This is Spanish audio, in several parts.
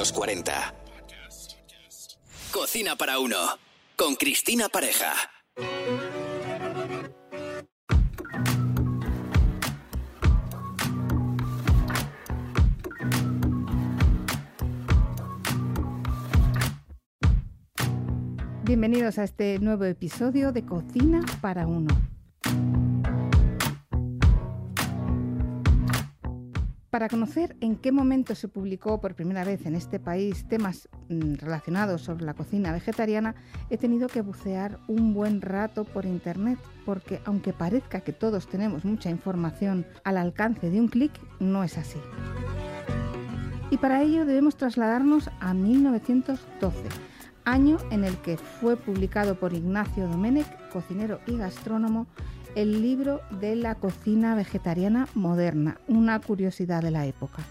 los 40. Cocina para uno. Con Cristina Pareja. Bienvenidos a este nuevo episodio de Cocina para uno. Para conocer en qué momento se publicó por primera vez en este país temas mm, relacionados sobre la cocina vegetariana, he tenido que bucear un buen rato por internet, porque aunque parezca que todos tenemos mucha información al alcance de un clic, no es así. Y para ello debemos trasladarnos a 1912, año en el que fue publicado por Ignacio Domenech, cocinero y gastrónomo, el libro de la cocina vegetariana moderna, una curiosidad de la época.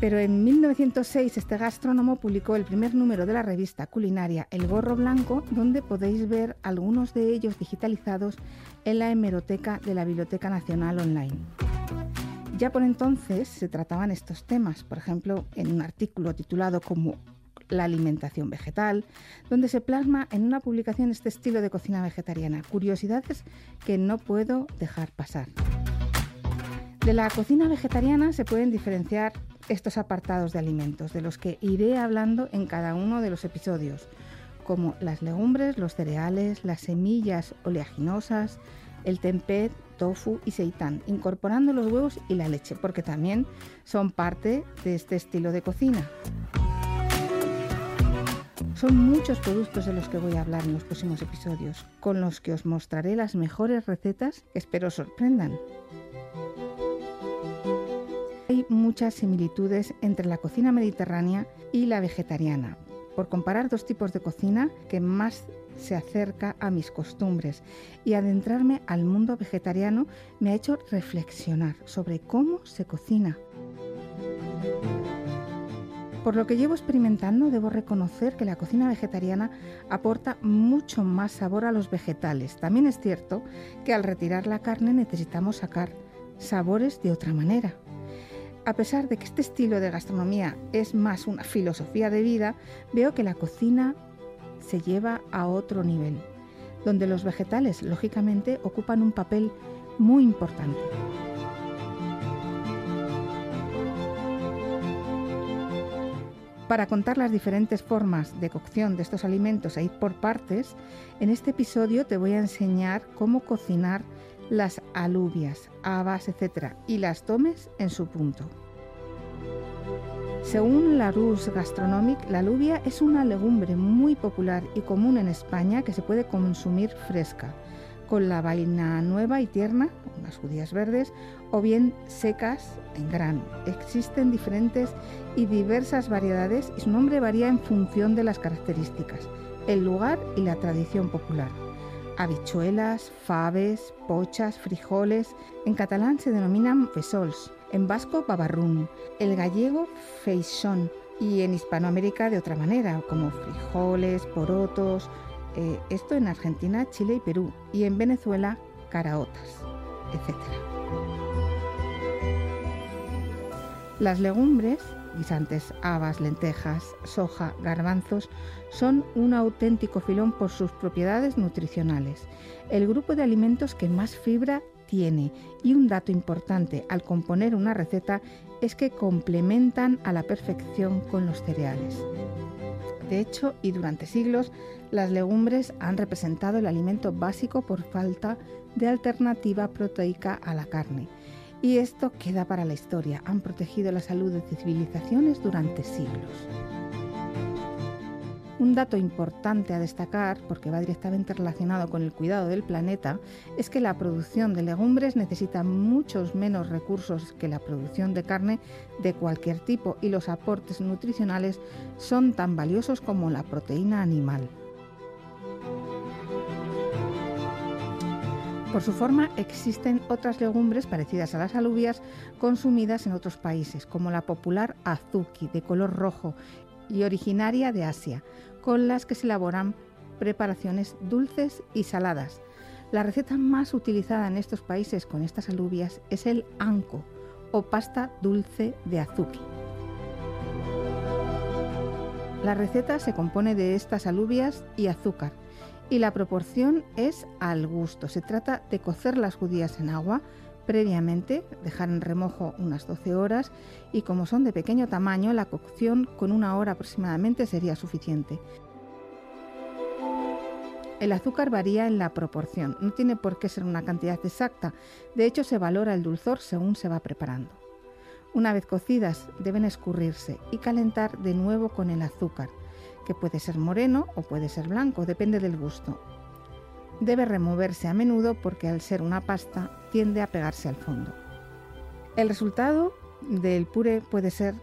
Pero en 1906 este gastrónomo publicó el primer número de la revista culinaria El Gorro Blanco, donde podéis ver algunos de ellos digitalizados en la hemeroteca de la Biblioteca Nacional Online. Ya por entonces se trataban estos temas, por ejemplo, en un artículo titulado como la alimentación vegetal, donde se plasma en una publicación este estilo de cocina vegetariana, curiosidades que no puedo dejar pasar. De la cocina vegetariana se pueden diferenciar estos apartados de alimentos, de los que iré hablando en cada uno de los episodios, como las legumbres, los cereales, las semillas oleaginosas, el tempeh, tofu y seitán, incorporando los huevos y la leche, porque también son parte de este estilo de cocina. Son muchos productos de los que voy a hablar en los próximos episodios, con los que os mostraré las mejores recetas que espero sorprendan. Hay muchas similitudes entre la cocina mediterránea y la vegetariana, por comparar dos tipos de cocina que más se acerca a mis costumbres y adentrarme al mundo vegetariano me ha hecho reflexionar sobre cómo se cocina. Por lo que llevo experimentando, debo reconocer que la cocina vegetariana aporta mucho más sabor a los vegetales. También es cierto que al retirar la carne necesitamos sacar sabores de otra manera. A pesar de que este estilo de gastronomía es más una filosofía de vida, veo que la cocina se lleva a otro nivel, donde los vegetales, lógicamente, ocupan un papel muy importante. Para contar las diferentes formas de cocción de estos alimentos e ir por partes, en este episodio te voy a enseñar cómo cocinar las alubias, habas, etc. y las tomes en su punto. Según Larousse Gastronomic, la alubia es una legumbre muy popular y común en España que se puede consumir fresca con la vaina nueva y tierna, unas judías verdes, o bien secas en grano. Existen diferentes y diversas variedades y su nombre varía en función de las características, el lugar y la tradición popular. Habichuelas, faves, pochas, frijoles. En catalán se denominan fesols, en vasco babarrún, el gallego feixón y en Hispanoamérica de otra manera, como frijoles, porotos, eh, esto en Argentina, Chile y Perú, y en Venezuela, caraotas, Las legumbres, guisantes, habas, lentejas, soja, garbanzos, son un auténtico filón por sus propiedades nutricionales, el grupo de alimentos que más fibra tiene. Y un dato importante al componer una receta es que complementan a la perfección con los cereales. De hecho, y durante siglos, las legumbres han representado el alimento básico por falta de alternativa proteica a la carne. Y esto queda para la historia. Han protegido la salud de civilizaciones durante siglos. Un dato importante a destacar, porque va directamente relacionado con el cuidado del planeta, es que la producción de legumbres necesita muchos menos recursos que la producción de carne de cualquier tipo y los aportes nutricionales son tan valiosos como la proteína animal. Por su forma existen otras legumbres parecidas a las alubias consumidas en otros países, como la popular azuki de color rojo y originaria de Asia, con las que se elaboran preparaciones dulces y saladas. La receta más utilizada en estos países con estas alubias es el anco o pasta dulce de azuki. La receta se compone de estas alubias y azúcar y la proporción es al gusto. Se trata de cocer las judías en agua previamente, dejar en remojo unas 12 horas y como son de pequeño tamaño, la cocción con una hora aproximadamente sería suficiente. El azúcar varía en la proporción, no tiene por qué ser una cantidad exacta, de hecho se valora el dulzor según se va preparando. Una vez cocidas deben escurrirse y calentar de nuevo con el azúcar, que puede ser moreno o puede ser blanco, depende del gusto. Debe removerse a menudo porque al ser una pasta tiende a pegarse al fondo. El resultado del puré puede ser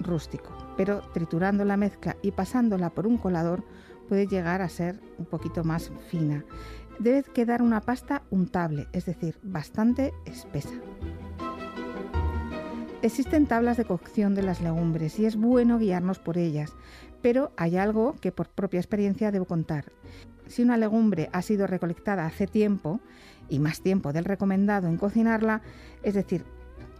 rústico, pero triturando la mezcla y pasándola por un colador puede llegar a ser un poquito más fina. Debe quedar una pasta untable, es decir, bastante espesa. Existen tablas de cocción de las legumbres y es bueno guiarnos por ellas, pero hay algo que por propia experiencia debo contar. Si una legumbre ha sido recolectada hace tiempo, y más tiempo del recomendado en cocinarla, es decir,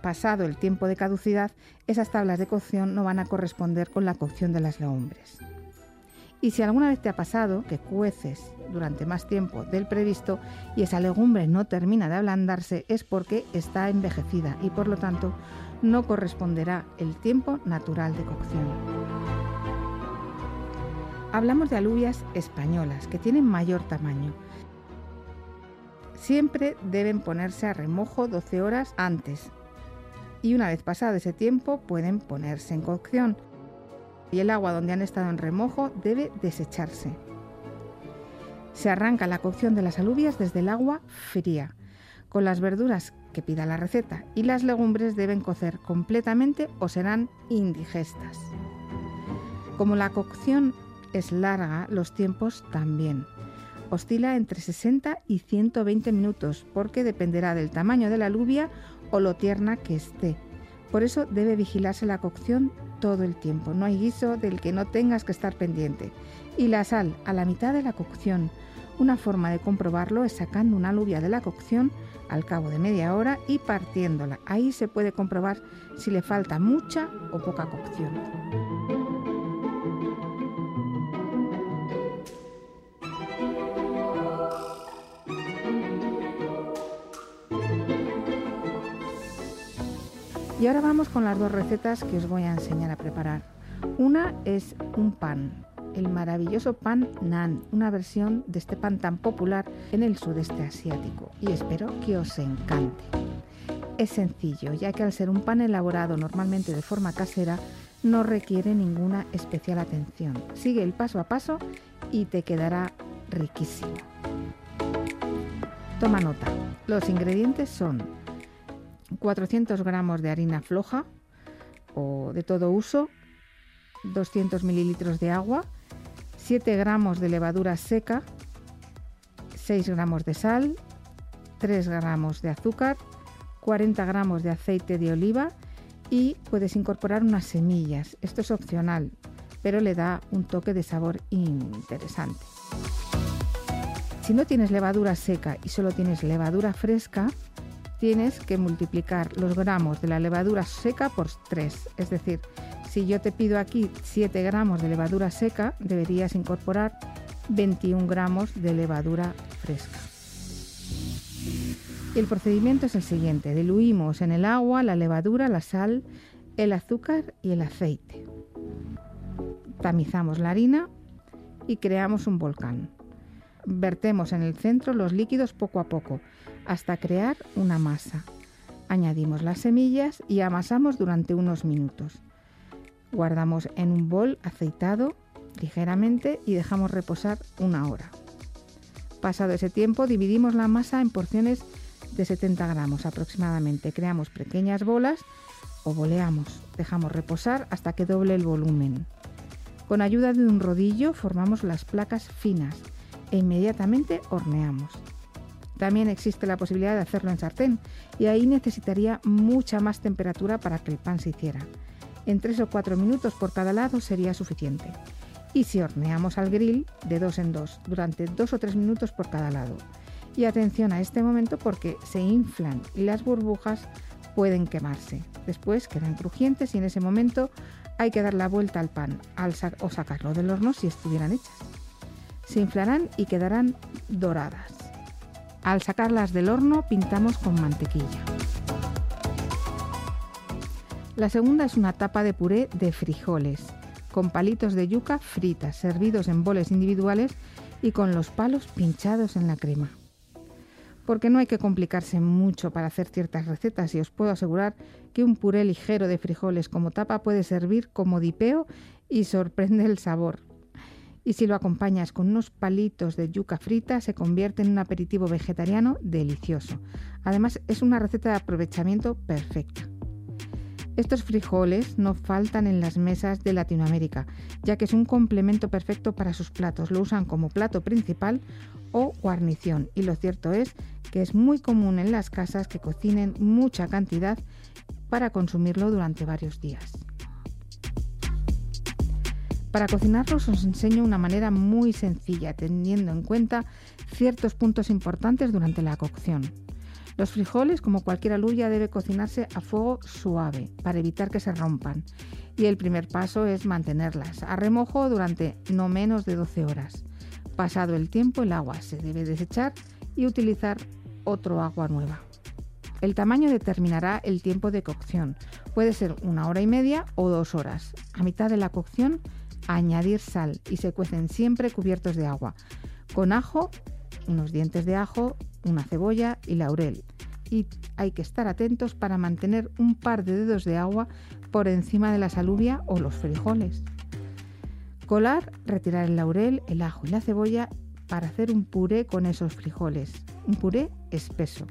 pasado el tiempo de caducidad, esas tablas de cocción no van a corresponder con la cocción de las legumbres. Y si alguna vez te ha pasado que cueces durante más tiempo del previsto y esa legumbre no termina de ablandarse, es porque está envejecida y por lo tanto no corresponderá el tiempo natural de cocción. Hablamos de alubias españolas que tienen mayor tamaño. Siempre deben ponerse a remojo 12 horas antes y una vez pasado ese tiempo pueden ponerse en cocción y el agua donde han estado en remojo debe desecharse. Se arranca la cocción de las alubias desde el agua fría, con las verduras que pida la receta, y las legumbres deben cocer completamente o serán indigestas. Como la cocción es larga, los tiempos también. Oscila entre 60 y 120 minutos porque dependerá del tamaño de la alubia o lo tierna que esté. Por eso debe vigilarse la cocción todo el tiempo. No hay guiso del que no tengas que estar pendiente. Y la sal a la mitad de la cocción. Una forma de comprobarlo es sacando una alubia de la cocción al cabo de media hora y partiéndola. Ahí se puede comprobar si le falta mucha o poca cocción. Y ahora vamos con las dos recetas que os voy a enseñar a preparar. Una es un pan, el maravilloso pan nan, una versión de este pan tan popular en el sudeste asiático y espero que os encante. Es sencillo, ya que al ser un pan elaborado normalmente de forma casera, no requiere ninguna especial atención. Sigue el paso a paso y te quedará riquísimo. Toma nota. Los ingredientes son 400 gramos de harina floja o de todo uso, 200 mililitros de agua, 7 gramos de levadura seca, 6 gramos de sal, 3 gramos de azúcar, 40 gramos de aceite de oliva y puedes incorporar unas semillas. Esto es opcional, pero le da un toque de sabor interesante. Si no tienes levadura seca y solo tienes levadura fresca, tienes que multiplicar los gramos de la levadura seca por 3. Es decir, si yo te pido aquí 7 gramos de levadura seca, deberías incorporar 21 gramos de levadura fresca. El procedimiento es el siguiente. Diluimos en el agua la levadura, la sal, el azúcar y el aceite. Tamizamos la harina y creamos un volcán. Vertemos en el centro los líquidos poco a poco hasta crear una masa. Añadimos las semillas y amasamos durante unos minutos. Guardamos en un bol aceitado ligeramente y dejamos reposar una hora. Pasado ese tiempo dividimos la masa en porciones de 70 gramos aproximadamente. Creamos pequeñas bolas o boleamos. Dejamos reposar hasta que doble el volumen. Con ayuda de un rodillo formamos las placas finas e inmediatamente horneamos. También existe la posibilidad de hacerlo en sartén y ahí necesitaría mucha más temperatura para que el pan se hiciera. En 3 o 4 minutos por cada lado sería suficiente. Y si horneamos al grill, de dos en dos, durante 2 o 3 minutos por cada lado. Y atención a este momento porque se inflan y las burbujas pueden quemarse. Después quedan crujientes y en ese momento hay que dar la vuelta al pan al o sacarlo del horno si estuvieran hechas. Se inflarán y quedarán doradas. Al sacarlas del horno pintamos con mantequilla. La segunda es una tapa de puré de frijoles, con palitos de yuca fritas, servidos en boles individuales y con los palos pinchados en la crema. Porque no hay que complicarse mucho para hacer ciertas recetas y os puedo asegurar que un puré ligero de frijoles como tapa puede servir como dipeo y sorprende el sabor. Y si lo acompañas con unos palitos de yuca frita, se convierte en un aperitivo vegetariano delicioso. Además, es una receta de aprovechamiento perfecta. Estos frijoles no faltan en las mesas de Latinoamérica, ya que es un complemento perfecto para sus platos. Lo usan como plato principal o guarnición. Y lo cierto es que es muy común en las casas que cocinen mucha cantidad para consumirlo durante varios días. Para cocinarlos os enseño una manera muy sencilla, teniendo en cuenta ciertos puntos importantes durante la cocción. Los frijoles, como cualquier aluya, debe cocinarse a fuego suave para evitar que se rompan. Y el primer paso es mantenerlas a remojo durante no menos de 12 horas. Pasado el tiempo, el agua se debe desechar y utilizar otro agua nueva. El tamaño determinará el tiempo de cocción. Puede ser una hora y media o dos horas. A mitad de la cocción, añadir sal y se cuecen siempre cubiertos de agua. Con ajo, unos dientes de ajo, una cebolla y laurel. Y hay que estar atentos para mantener un par de dedos de agua por encima de la salubia o los frijoles. Colar, retirar el laurel, el ajo y la cebolla para hacer un puré con esos frijoles, un puré espeso.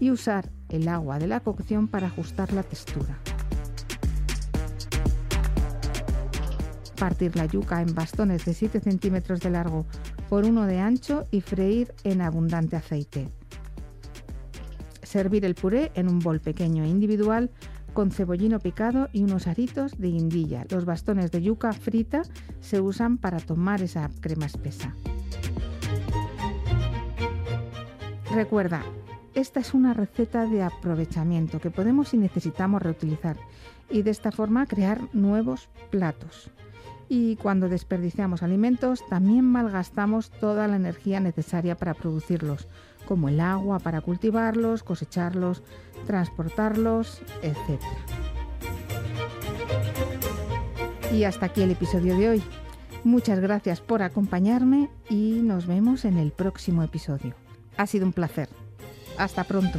Y usar el agua de la cocción para ajustar la textura. Partir la yuca en bastones de 7 centímetros de largo por uno de ancho y freír en abundante aceite. Servir el puré en un bol pequeño e individual con cebollino picado y unos aritos de guindilla. Los bastones de yuca frita se usan para tomar esa crema espesa. Recuerda, esta es una receta de aprovechamiento que podemos y necesitamos reutilizar y de esta forma crear nuevos platos. Y cuando desperdiciamos alimentos, también malgastamos toda la energía necesaria para producirlos, como el agua para cultivarlos, cosecharlos, transportarlos, etc. Y hasta aquí el episodio de hoy. Muchas gracias por acompañarme y nos vemos en el próximo episodio. Ha sido un placer. Hasta pronto.